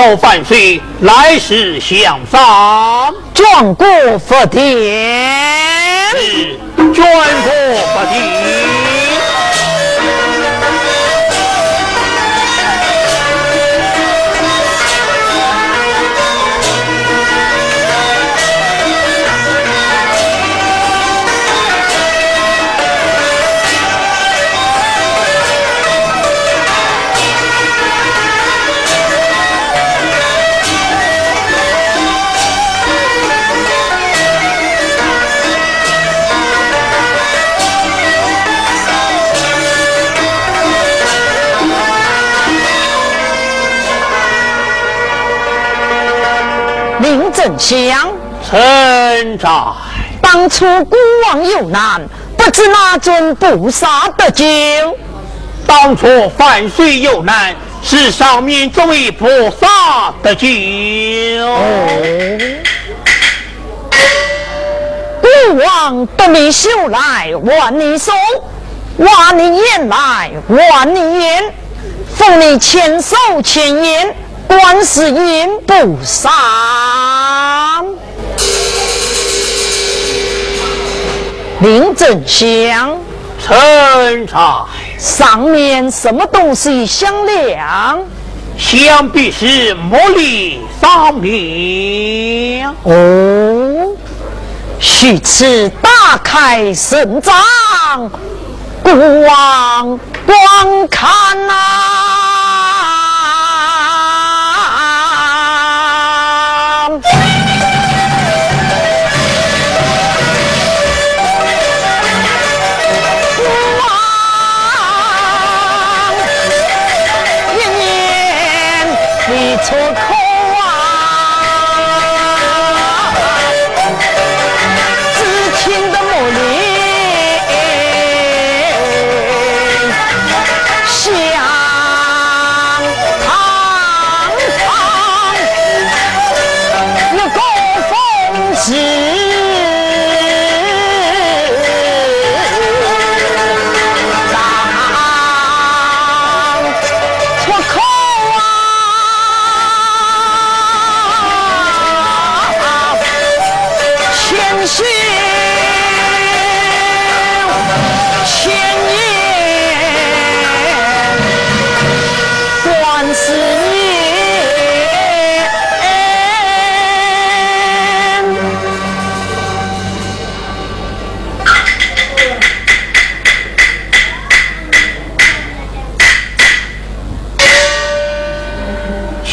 走万岁，来世相逢，转过佛殿，是丞相，臣在。当初孤王有难，不知哪尊菩萨得救？当初范岁有难，是上面这位菩萨得救。孤王得你修来，万里送；万里言来，万里言。奉你千手千眼。观世音菩萨，林正香，臣才上面什么东西响亮？想必是茉莉上面。哦，须此大开神掌，国王观看呐。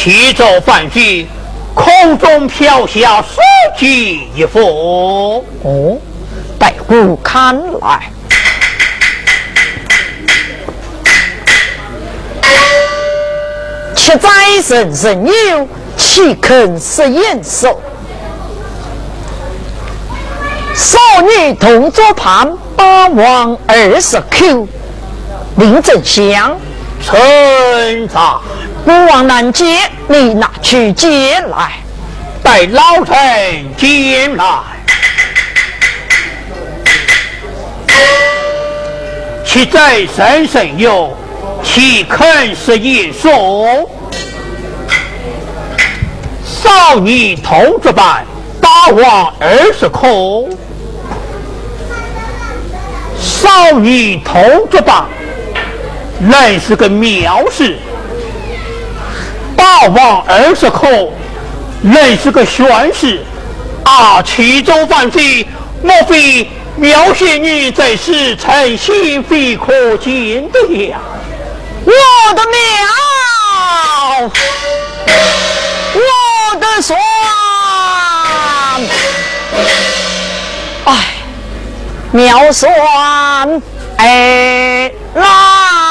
七奏梵句，空中飘下书籍一幅。哦，待我看来。七载人人有，岂肯食言寿？少女同桌旁，八王二十口。林正香，臣在。孤王难接，你拿去接来，待老臣接来。其在身甚有，岂肯是一说？少女同桌班，大王二十口。少女同桌班，乃是个妙事。大王二十口，乃是个玄事啊！齐州犯罪，莫非苗仙女在世，才心非可见的呀？我的苗，我的算，哎，苗双，哎，来。